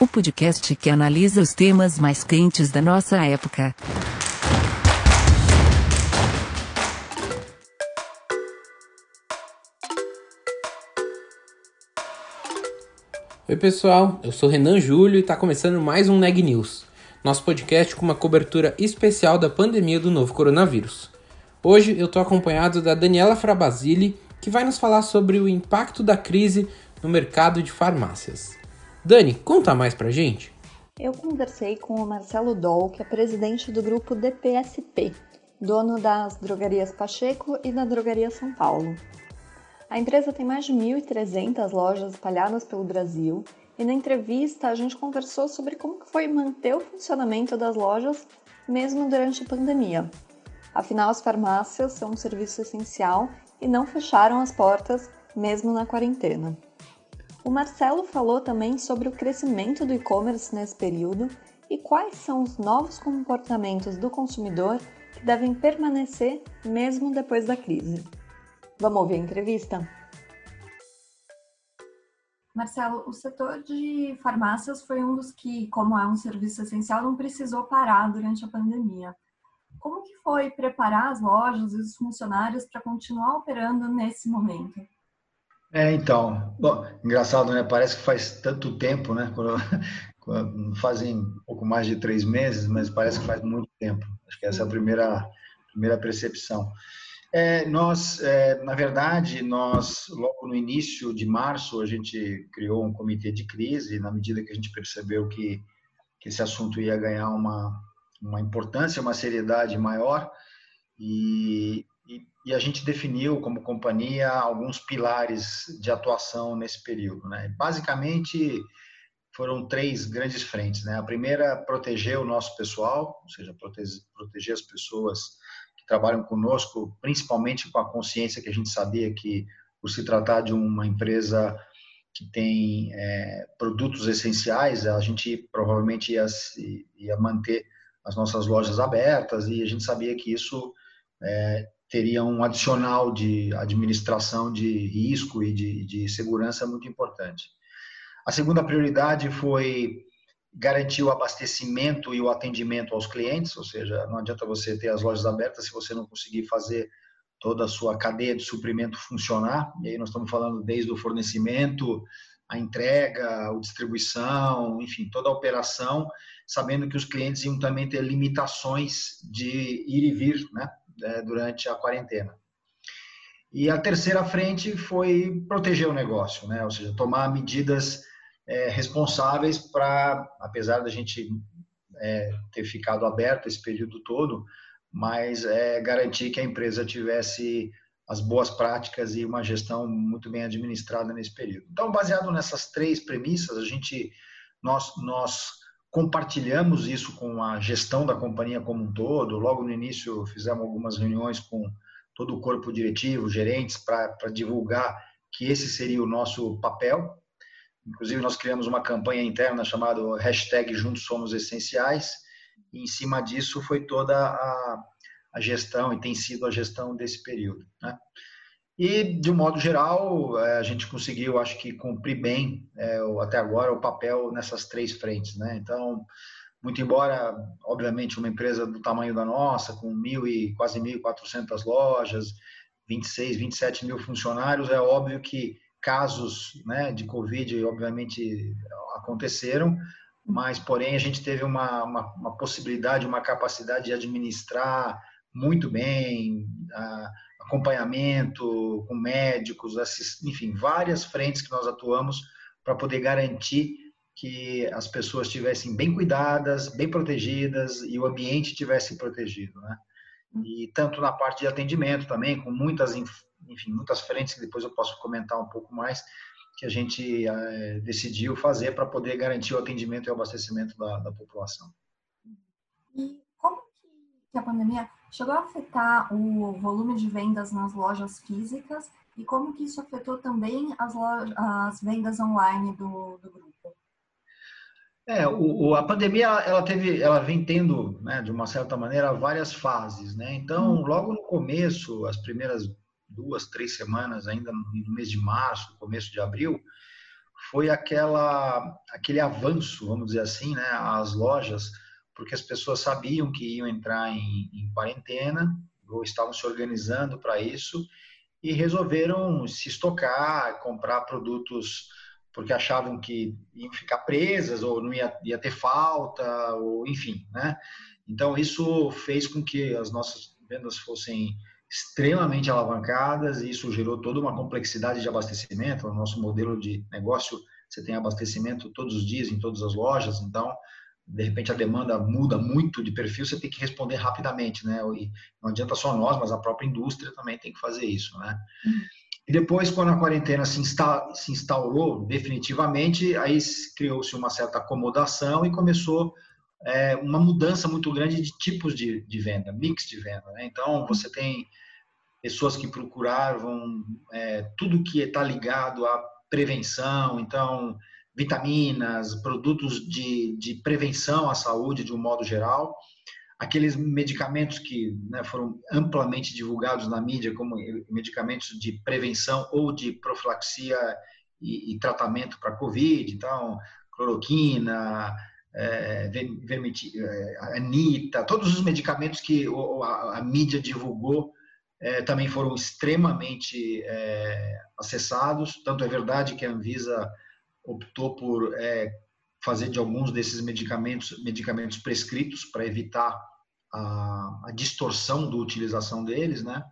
o podcast que analisa os temas mais quentes da nossa época. Oi pessoal, eu sou Renan Júlio e está começando mais um Neg News, nosso podcast com uma cobertura especial da pandemia do novo coronavírus. Hoje eu estou acompanhado da Daniela Frabasile, que vai nos falar sobre o impacto da crise no mercado de farmácias. Dani, conta mais pra gente. Eu conversei com o Marcelo Doll, que é presidente do grupo DPSP, dono das drogarias Pacheco e da drogaria São Paulo. A empresa tem mais de 1.300 lojas espalhadas pelo Brasil e na entrevista a gente conversou sobre como foi manter o funcionamento das lojas mesmo durante a pandemia. Afinal, as farmácias são um serviço essencial e não fecharam as portas mesmo na quarentena. O Marcelo falou também sobre o crescimento do e-commerce nesse período e quais são os novos comportamentos do consumidor que devem permanecer mesmo depois da crise. Vamos ouvir a entrevista? Marcelo, o setor de farmácias foi um dos que, como é um serviço essencial, não precisou parar durante a pandemia. Como que foi preparar as lojas e os funcionários para continuar operando nesse momento? É, então, bom, engraçado, né? Parece que faz tanto tempo, né? Quando, quando, fazem um pouco mais de três meses, mas parece que faz muito tempo. Acho que essa é a primeira, primeira percepção. É, nós, é, na verdade, nós, logo no início de março, a gente criou um comitê de crise, na medida que a gente percebeu que, que esse assunto ia ganhar uma, uma importância, uma seriedade maior, e, e a gente definiu como companhia alguns pilares de atuação nesse período. Né? Basicamente, foram três grandes frentes. Né? A primeira, proteger o nosso pessoal, ou seja, proteger as pessoas que trabalham conosco, principalmente com a consciência que a gente sabia que, por se tratar de uma empresa que tem é, produtos essenciais, a gente provavelmente ia, ia manter as nossas lojas abertas e a gente sabia que isso é, teria um adicional de administração de risco e de, de segurança muito importante. A segunda prioridade foi garantir o abastecimento e o atendimento aos clientes, ou seja, não adianta você ter as lojas abertas se você não conseguir fazer toda a sua cadeia de suprimento funcionar. E aí nós estamos falando desde o fornecimento, a entrega, a distribuição, enfim, toda a operação, sabendo que os clientes iam também ter limitações de ir e vir, né? Né, durante a quarentena. E a terceira frente foi proteger o negócio, né? ou seja, tomar medidas é, responsáveis para, apesar da gente é, ter ficado aberto esse período todo, mas é, garantir que a empresa tivesse as boas práticas e uma gestão muito bem administrada nesse período. Então, baseado nessas três premissas, a gente nós nós compartilhamos isso com a gestão da companhia como um todo. Logo no início, fizemos algumas reuniões com todo o corpo diretivo, gerentes, para divulgar que esse seria o nosso papel. Inclusive, nós criamos uma campanha interna chamada hashtag Juntos Somos Essenciais, e em cima disso foi toda a, a gestão, e tem sido a gestão desse período. Né? E, de um modo geral, é, a gente conseguiu, acho que, cumprir bem, é, até agora, o papel nessas três frentes. Né? Então, muito embora, obviamente, uma empresa do tamanho da nossa, com mil e quase 1.400 lojas, 26, 27 mil funcionários, é óbvio que casos né, de Covid, obviamente, aconteceram, mas, porém, a gente teve uma, uma, uma possibilidade, uma capacidade de administrar muito bem, acompanhamento com médicos, enfim, várias frentes que nós atuamos para poder garantir que as pessoas estivessem bem cuidadas, bem protegidas e o ambiente estivesse protegido, né? E tanto na parte de atendimento também, com muitas, enfim, muitas frentes que depois eu posso comentar um pouco mais, que a gente é, decidiu fazer para poder garantir o atendimento e o abastecimento da, da população. E como que a pandemia chegou a afetar o volume de vendas nas lojas físicas e como que isso afetou também as, lojas, as vendas online do, do grupo? É, o, o, a pandemia ela teve, ela vem tendo, né, de uma certa maneira, várias fases, né? Então, hum. logo no começo, as primeiras duas, três semanas, ainda no mês de março, começo de abril, foi aquela, aquele avanço, vamos dizer assim, né, às lojas, porque as pessoas sabiam que iam entrar em, em quarentena ou estavam se organizando para isso e resolveram se estocar, comprar produtos porque achavam que iam ficar presas ou não ia, ia ter falta, ou enfim, né? Então isso fez com que as nossas vendas fossem extremamente alavancadas e isso gerou toda uma complexidade de abastecimento. O nosso modelo de negócio, você tem abastecimento todos os dias em todas as lojas, então de repente a demanda muda muito de perfil, você tem que responder rapidamente, né? E não adianta só nós, mas a própria indústria também tem que fazer isso, né? E depois, quando a quarentena se, insta, se instaurou definitivamente, aí criou-se uma certa acomodação e começou é, uma mudança muito grande de tipos de, de venda, mix de venda. Né? Então, você tem pessoas que procuravam é, tudo que está ligado à prevenção, então, vitaminas, produtos de, de prevenção à saúde de um modo geral aqueles medicamentos que né, foram amplamente divulgados na mídia como medicamentos de prevenção ou de profilaxia e, e tratamento para Covid, então, cloroquina, é, é, anita, todos os medicamentos que a, a mídia divulgou é, também foram extremamente acessados. Tanto é verdade que a Anvisa optou por é, fazer de alguns desses medicamentos medicamentos prescritos para evitar a, a, distorção da utilização deles, né?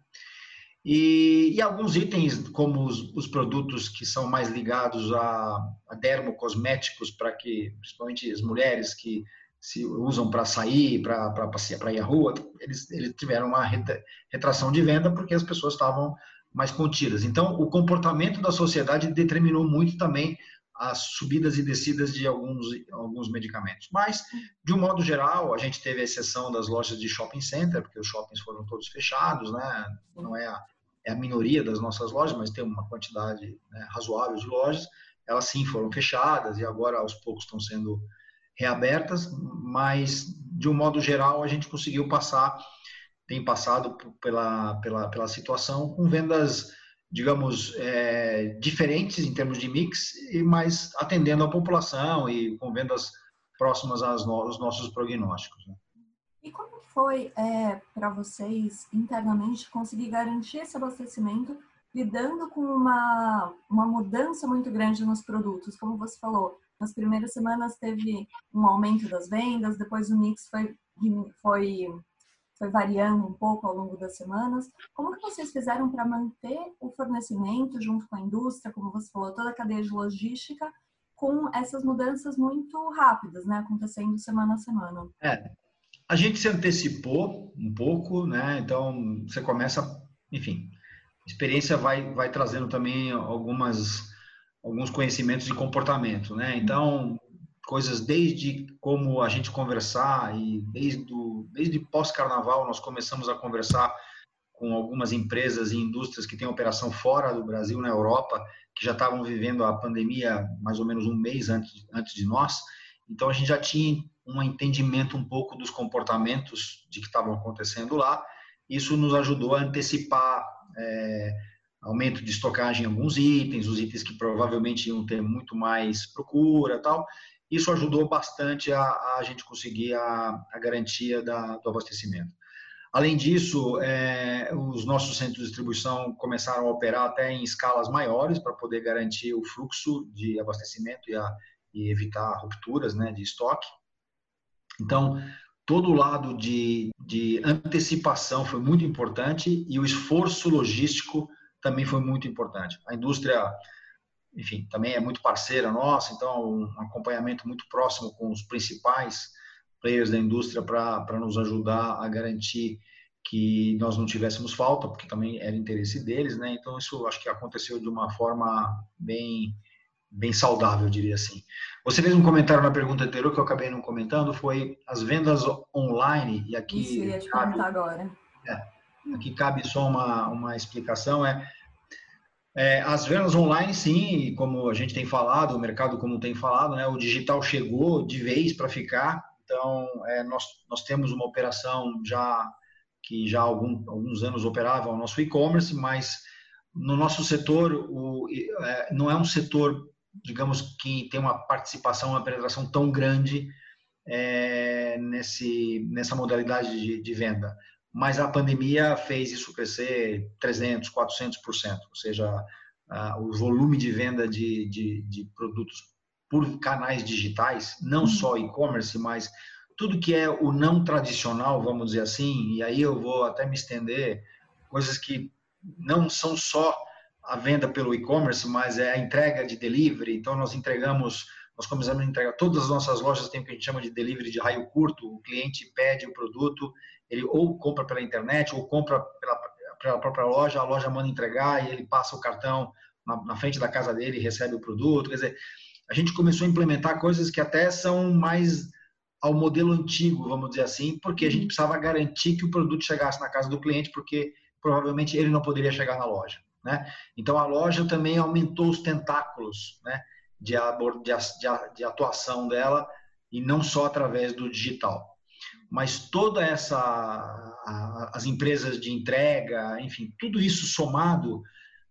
E, e alguns itens, como os, os, produtos que são mais ligados a, a dermocosméticos, para que, principalmente as mulheres que se usam para sair, para passear, para ir à rua, eles, eles tiveram uma retração de venda porque as pessoas estavam mais contidas. Então, o comportamento da sociedade determinou muito também as subidas e descidas de alguns, alguns medicamentos. Mas, de um modo geral, a gente teve a exceção das lojas de shopping center, porque os shoppings foram todos fechados, né? não é a, é a minoria das nossas lojas, mas tem uma quantidade né, razoável de lojas. Elas sim foram fechadas e agora aos poucos estão sendo reabertas, mas de um modo geral a gente conseguiu passar, tem passado pela, pela, pela situação com vendas digamos, é, diferentes em termos de mix, mas atendendo a população e com vendas próximas aos nossos prognósticos. Né? E como foi é, para vocês internamente conseguir garantir esse abastecimento lidando com uma, uma mudança muito grande nos produtos? Como você falou, nas primeiras semanas teve um aumento das vendas, depois o mix foi, foi foi variando um pouco ao longo das semanas. Como que vocês fizeram para manter o fornecimento junto com a indústria, como você falou, toda a cadeia de logística, com essas mudanças muito rápidas, né, acontecendo semana a semana? É, a gente se antecipou um pouco, né? Então você começa, enfim, a experiência vai vai trazendo também algumas alguns conhecimentos de comportamento, né? Então coisas desde como a gente conversar e desde, desde pós-carnaval nós começamos a conversar com algumas empresas e indústrias que têm operação fora do Brasil, na Europa, que já estavam vivendo a pandemia mais ou menos um mês antes, antes de nós. Então a gente já tinha um entendimento um pouco dos comportamentos de que estavam acontecendo lá. Isso nos ajudou a antecipar é, aumento de estocagem em alguns itens, os itens que provavelmente iam ter muito mais procura, tal. Isso ajudou bastante a, a gente conseguir a, a garantia da, do abastecimento. Além disso, é, os nossos centros de distribuição começaram a operar até em escalas maiores para poder garantir o fluxo de abastecimento e, a, e evitar rupturas né, de estoque. Então, todo o lado de, de antecipação foi muito importante e o esforço logístico também foi muito importante. A indústria enfim, também é muito parceira nossa, então um acompanhamento muito próximo com os principais players da indústria para nos ajudar a garantir que nós não tivéssemos falta, porque também era interesse deles, né? Então isso acho que aconteceu de uma forma bem bem saudável, diria assim. Você fez um comentário na pergunta anterior que eu acabei não comentando, foi as vendas online, e aqui... Isso, eu ia te comentar agora. É, aqui cabe só uma, uma explicação, é, é, as vendas online, sim, como a gente tem falado, o mercado como tem falado, né, o digital chegou de vez para ficar, então é, nós, nós temos uma operação já que já há algum, alguns anos operava o nosso e-commerce, mas no nosso setor o, é, não é um setor digamos que tem uma participação, uma penetração tão grande é, nesse, nessa modalidade de, de, venda. Mas a pandemia fez isso crescer 300, 400%, ou seja, a, o volume de venda de, de, de, produtos por canais digitais, não só uhum. e-commerce, mas tudo que é o não tradicional, vamos dizer assim, e aí eu vou até me estender, coisas que não são só a venda pelo e-commerce, mas é a entrega de delivery. Então, nós entregamos, nós começamos a entregar, todas as nossas lojas têm o que a gente chama de delivery de raio curto. O cliente pede o produto, ele ou compra pela internet ou compra pela, pela própria loja, a loja manda entregar e ele passa o cartão na, na frente da casa dele e recebe o produto. Quer dizer, a gente começou a implementar coisas que até são mais ao modelo antigo, vamos dizer assim, porque a gente precisava garantir que o produto chegasse na casa do cliente, porque provavelmente ele não poderia chegar na loja. Né? Então a loja também aumentou os tentáculos né, de, de, de atuação dela e não só através do digital. Mas toda essa as empresas de entrega, enfim, tudo isso somado,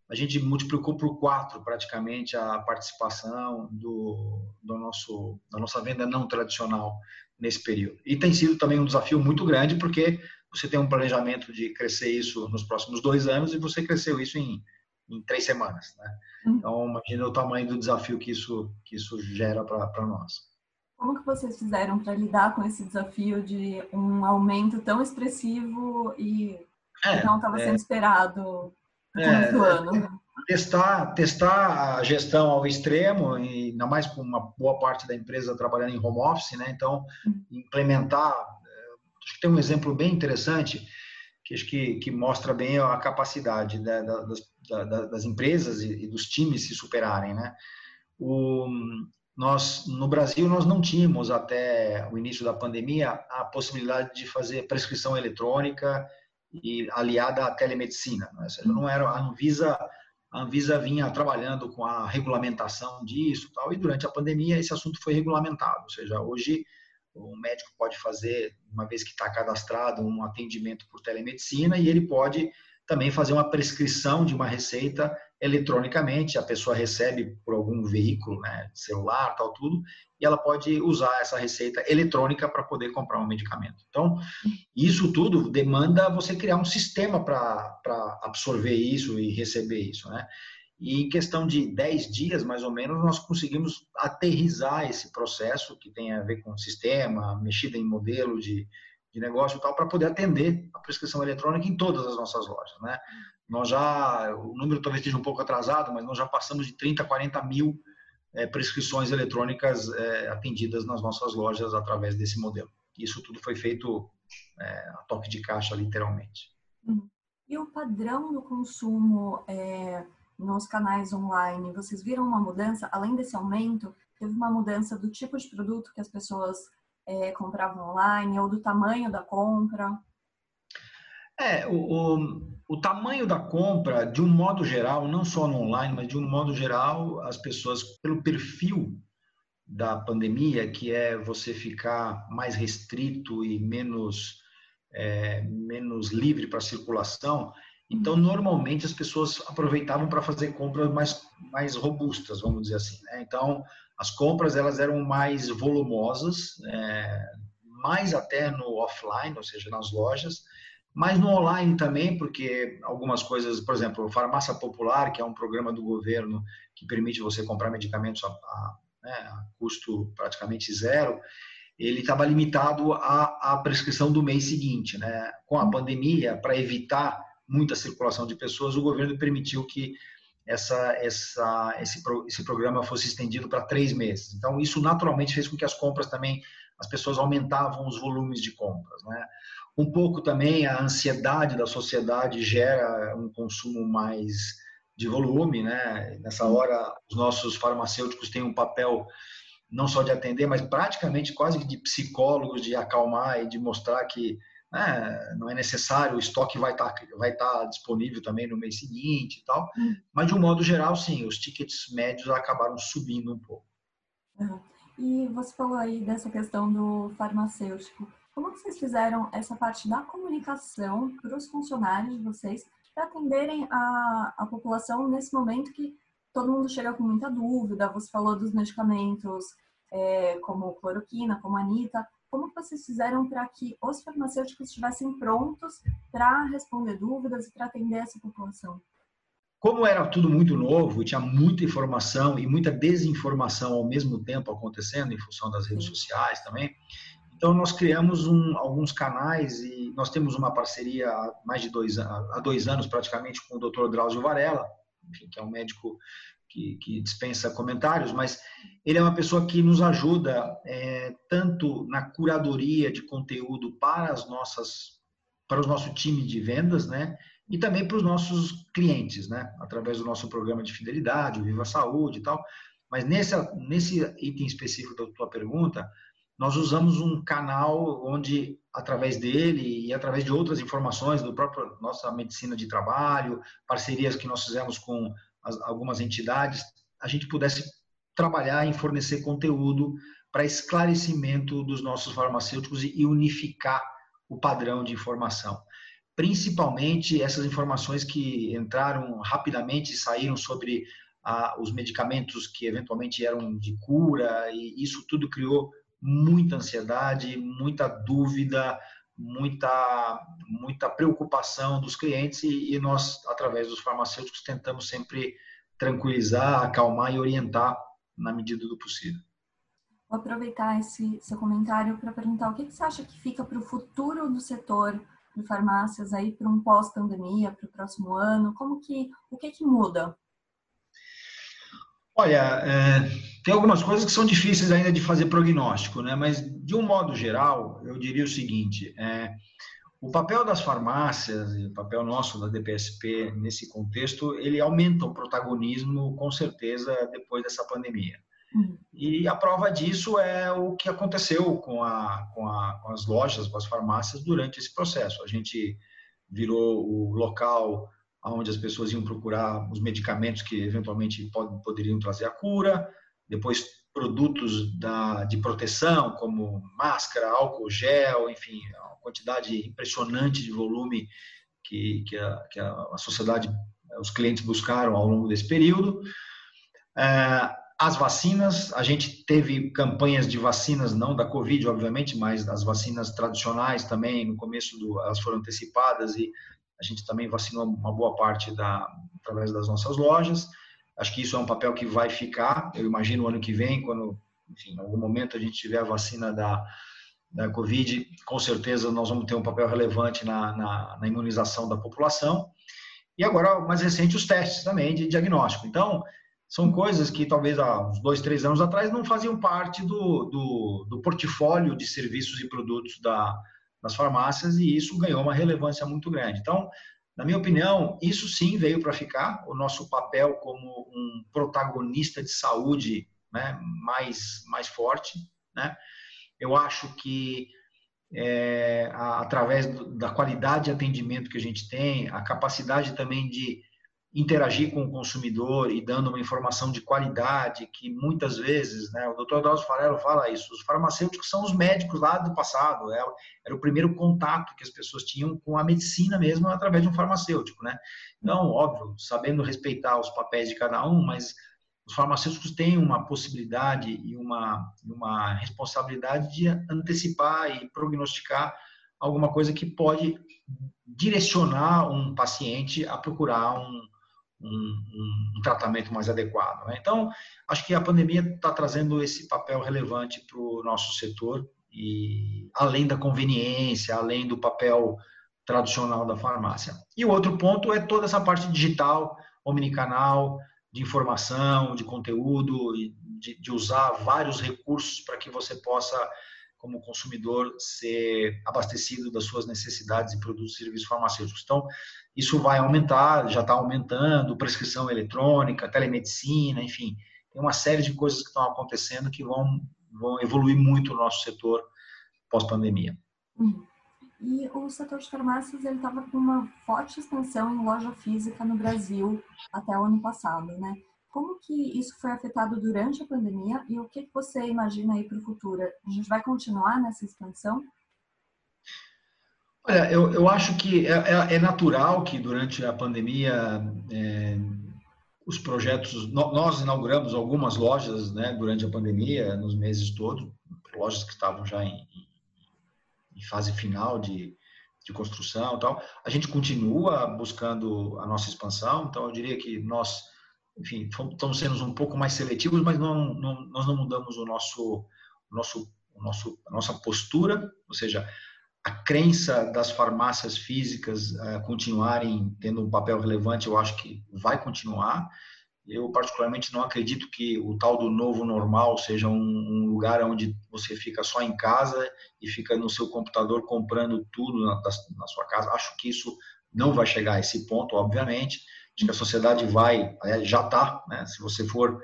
a gente multiplicou por quatro praticamente a participação do, do nosso da nossa venda não tradicional nesse período. E tem sido também um desafio muito grande porque você tem um planejamento de crescer isso nos próximos dois anos e você cresceu isso em, em três semanas. Né? Hum. Então, imagina o tamanho do desafio que isso, que isso gera para nós. Como que vocês fizeram para lidar com esse desafio de um aumento tão expressivo e é, não estava sendo é, esperado no é, do ano? Testar, testar a gestão ao extremo, e ainda mais com uma boa parte da empresa trabalhando em home office, né? Então, hum. implementar Acho que tem um exemplo bem interessante que acho que, que mostra bem a capacidade né, das, das, empresas e, dos times se superarem, né? O, nós no Brasil nós não tínhamos até o início da pandemia a possibilidade de fazer prescrição eletrônica e aliada à telemedicina, né? ou seja, não era a Anvisa a Anvisa vinha trabalhando com a regulamentação disso, tal, e durante a pandemia esse assunto foi regulamentado, ou seja, hoje o médico pode fazer, uma vez que está cadastrado, um atendimento por telemedicina e ele pode também fazer uma prescrição de uma receita eletronicamente. A pessoa recebe por algum veículo, né, celular, tal, tudo, e ela pode usar essa receita eletrônica para poder comprar um medicamento. Então, isso tudo demanda você criar um sistema para absorver isso e receber isso, né? E em questão de 10 dias, mais ou menos, nós conseguimos aterrizar esse processo que tem a ver com sistema, mexida em modelo de, de negócio e tal, para poder atender a prescrição eletrônica em todas as nossas lojas. Né? Nós já, o número talvez esteja um pouco atrasado, mas nós já passamos de 30, 40 mil é, prescrições eletrônicas é, atendidas nas nossas lojas através desse modelo. Isso tudo foi feito é, a toque de caixa, literalmente. Uhum. E o padrão do consumo nos canais online, vocês viram uma mudança, além desse aumento, teve uma mudança do tipo de produto que as pessoas é, compravam online ou do tamanho da compra? É, o, o, o, tamanho da compra, de um modo geral, não só no online, mas de um modo geral, as pessoas, pelo perfil da pandemia, que é você ficar mais restrito e menos, é, menos livre para circulação, então, normalmente as pessoas aproveitavam para fazer compras mais, mais robustas, vamos dizer assim. Né? Então, as compras elas eram mais volumosas, é, mais até no offline, ou seja, nas lojas, mas no online também, porque algumas coisas, por exemplo, Farmácia Popular, que é um programa do governo que permite você comprar medicamentos a, a, né, a custo praticamente zero, ele estava limitado à, à prescrição do mês seguinte. Né? Com a pandemia, para evitar muita circulação de pessoas, o governo permitiu que essa, essa, esse, esse programa fosse estendido para três meses. Então, isso naturalmente fez com que as compras também, as pessoas aumentavam os volumes de compras. Né? Um pouco também a ansiedade da sociedade gera um consumo mais de volume, né? Nessa hora, os nossos farmacêuticos têm um papel não só de atender, mas praticamente quase de psicólogos, de acalmar e de mostrar que né, não é necessário, o estoque vai estar tá, vai tá disponível também no mês seguinte e tal. Hum. Mas, de um modo geral, sim, os tickets médios acabaram subindo um pouco. E você falou aí dessa questão do farmacêutico. Como vocês fizeram essa parte da comunicação para os funcionários de vocês para atenderem a, a população nesse momento que todo mundo chega com muita dúvida? Você falou dos medicamentos é, como cloroquina, como anita. Como vocês fizeram para que os farmacêuticos estivessem prontos para responder dúvidas e para atender essa população? Como era tudo muito novo, tinha muita informação e muita desinformação ao mesmo tempo acontecendo em função das redes sociais também, então, nós criamos um, alguns canais e nós temos uma parceria há mais de dois, há dois anos, praticamente, com o Dr. Drauzio Varela, enfim, que é um médico que, que, dispensa comentários, mas ele é uma pessoa que nos ajuda é, tanto na curadoria de conteúdo para as nossas para o nosso time de vendas, né? E também para os nossos clientes, né? Através do nosso programa de fidelidade, o Viva Saúde e tal. Mas nesse, nesse item específico da tua pergunta, nós usamos um canal onde, através dele e através de outras informações do próprio nossa medicina de trabalho, parcerias que nós fizemos com as, algumas entidades, a gente pudesse trabalhar em fornecer conteúdo para esclarecimento dos nossos farmacêuticos e unificar o padrão de informação. Principalmente essas informações que entraram rapidamente e saíram sobre ah, os medicamentos que eventualmente eram de cura, e isso tudo criou muita ansiedade, muita dúvida, muita, muita preocupação dos clientes e, e nós, através dos farmacêuticos, tentamos sempre tranquilizar, acalmar e orientar na medida do possível. Vou aproveitar esse seu comentário para perguntar o que, que você acha que fica para o futuro do setor de farmácias aí para um pós-pandemia, para o próximo ano? Como que o que que muda? Olha, é, tem algumas coisas que são difíceis ainda de fazer prognóstico, né? Mas de um modo geral, eu diria o seguinte: é, o papel das farmácias e o papel nosso da DPSP nesse contexto, ele aumenta o protagonismo com certeza depois dessa pandemia. Uhum. E a prova disso é o que aconteceu com, a, com, a, com as lojas, com as farmácias durante esse processo. A gente virou o local onde as pessoas iam procurar os medicamentos que eventualmente pod poderiam trazer a cura, depois produtos da, de proteção, como máscara, álcool gel, enfim, uma quantidade impressionante de volume que, que, a, que a, sociedade, os clientes buscaram ao longo desse período. É, as vacinas, a gente teve campanhas de vacinas, não da Covid, obviamente, mas das vacinas tradicionais também, no começo do, elas foram antecipadas e a gente também vacinou uma boa parte da, através das nossas lojas. Acho que isso é um papel que vai ficar. Eu imagino o ano que vem, quando, enfim, em algum momento a gente tiver a vacina da, da Covid, com certeza nós vamos ter um papel relevante na, na, na imunização da população. E agora, mais recente, os testes também de diagnóstico. Então, são coisas que talvez há uns dois, três anos atrás não faziam parte do, do, do portfólio de serviços e produtos da, nas farmácias e isso ganhou uma relevância muito grande. Então, na minha opinião, isso sim veio para ficar, o nosso papel como um protagonista de saúde né, mais, mais forte. Né? Eu acho que é, através do, da qualidade de atendimento que a gente tem, a capacidade também de interagir com o consumidor e dando uma informação de qualidade, que muitas vezes, né, o doutor Drauzio Farelo fala isso, os farmacêuticos são os médicos lá do passado, é era, o primeiro contato que as pessoas tinham com a medicina mesmo através de um farmacêutico, né? Então, óbvio, sabendo respeitar os papéis de cada um, mas os farmacêuticos têm uma possibilidade e uma, uma responsabilidade de antecipar e prognosticar alguma coisa que pode direcionar um paciente a procurar um, um, um tratamento mais adequado. Né? Então, acho que a pandemia está trazendo esse papel relevante para o nosso setor e além da conveniência, além do papel tradicional da farmácia. E o outro ponto é toda essa parte digital, omnicanal, de informação, de conteúdo, de, de usar vários recursos para que você possa como consumidor ser abastecido das suas necessidades de produtos e serviços farmacêuticos. Então, isso vai aumentar, já está aumentando, prescrição eletrônica, telemedicina, enfim, tem uma série de coisas que estão acontecendo que vão, vão evoluir muito o nosso setor pós-pandemia. Uhum. E o setor de farmácias ele estava com uma forte expansão em loja física no Brasil até o ano passado, né? Como que isso foi afetado durante a pandemia e o que você imagina aí para o futuro? A gente vai continuar nessa expansão? Olha, eu, eu acho que é, é, é natural que durante a pandemia é, os projetos. Nós inauguramos algumas lojas né, durante a pandemia, nos meses todos, lojas que estavam já em, em fase final de, de construção e tal. A gente continua buscando a nossa expansão, então eu diria que nós enfim, estamos sendo um pouco mais seletivos, mas não, não, nós não mudamos o nosso, o nosso, o nosso, a nossa postura, ou seja, a crença das farmácias físicas uh, continuarem tendo um papel relevante, eu acho que vai continuar. Eu, particularmente, não acredito que o tal do novo normal seja um, um, lugar onde você fica só em casa e fica no seu computador comprando tudo na, na sua casa. Acho que isso não vai chegar a esse ponto, obviamente. Acho que a sociedade vai, já está, né? Se você for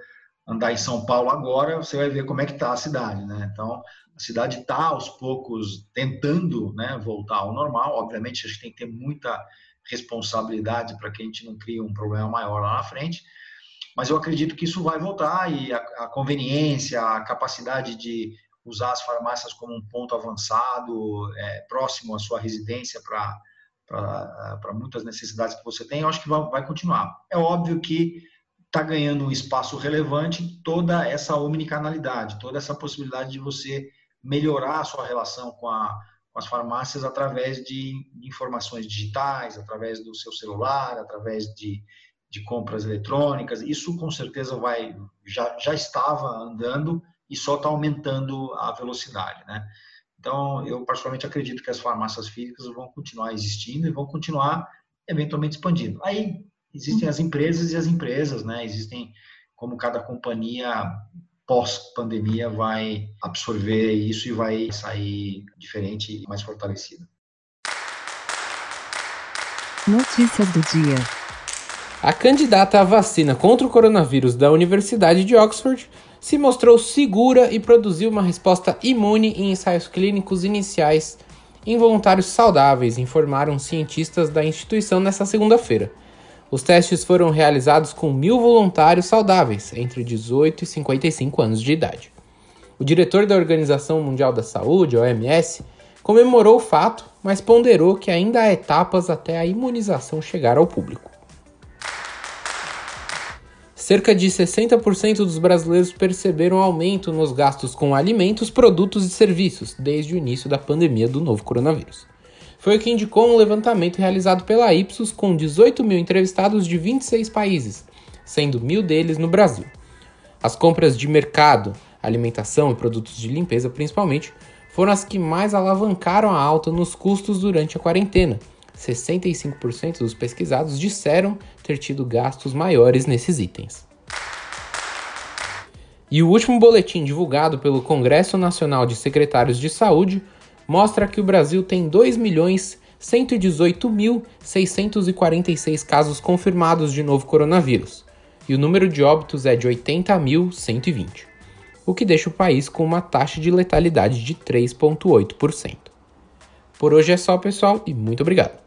andar em São Paulo agora, você vai ver como é que está a cidade, né? Então, a cidade está aos poucos tentando, né, voltar ao normal. Obviamente, a gente tem que ter muita responsabilidade para que a gente não crie um problema maior lá na frente. Mas eu acredito que isso vai voltar e a, a conveniência, a capacidade de usar as farmácias como um ponto avançado, é, próximo à sua residência para muitas necessidades que você tem, eu acho que vai, vai continuar. É óbvio que está ganhando um espaço relevante toda essa omnicanalidade, toda essa possibilidade de você melhorar a sua relação com, a, com as farmácias através de, informações digitais, através do seu celular, através de, de compras eletrônicas. Isso com certeza vai já, já estava andando e só está aumentando a velocidade, né? Então, eu particularmente acredito que as farmácias físicas vão continuar existindo e vão continuar eventualmente expandindo. Aí existem as empresas e as empresas, né? Existem como cada companhia pós-pandemia vai absorver isso e vai sair diferente e mais fortalecida. Notícias do dia. A candidata à vacina contra o coronavírus da Universidade de Oxford se mostrou segura e produziu uma resposta imune em ensaios clínicos iniciais em voluntários saudáveis, informaram cientistas da instituição nesta segunda-feira. Os testes foram realizados com mil voluntários saudáveis, entre 18 e 55 anos de idade. O diretor da Organização Mundial da Saúde, OMS, comemorou o fato, mas ponderou que ainda há etapas até a imunização chegar ao público. Cerca de 60% dos brasileiros perceberam aumento nos gastos com alimentos, produtos e serviços desde o início da pandemia do novo coronavírus. Foi o que indicou um levantamento realizado pela Ipsos com 18 mil entrevistados de 26 países, sendo mil deles no Brasil. As compras de mercado, alimentação e produtos de limpeza, principalmente, foram as que mais alavancaram a alta nos custos durante a quarentena. 65% dos pesquisados disseram ter tido gastos maiores nesses itens. E o último boletim divulgado pelo Congresso Nacional de Secretários de Saúde mostra que o Brasil tem 2.118.646 casos confirmados de novo coronavírus, e o número de óbitos é de 80.120, o que deixa o país com uma taxa de letalidade de 3,8%. Por hoje é só, pessoal, e muito obrigado.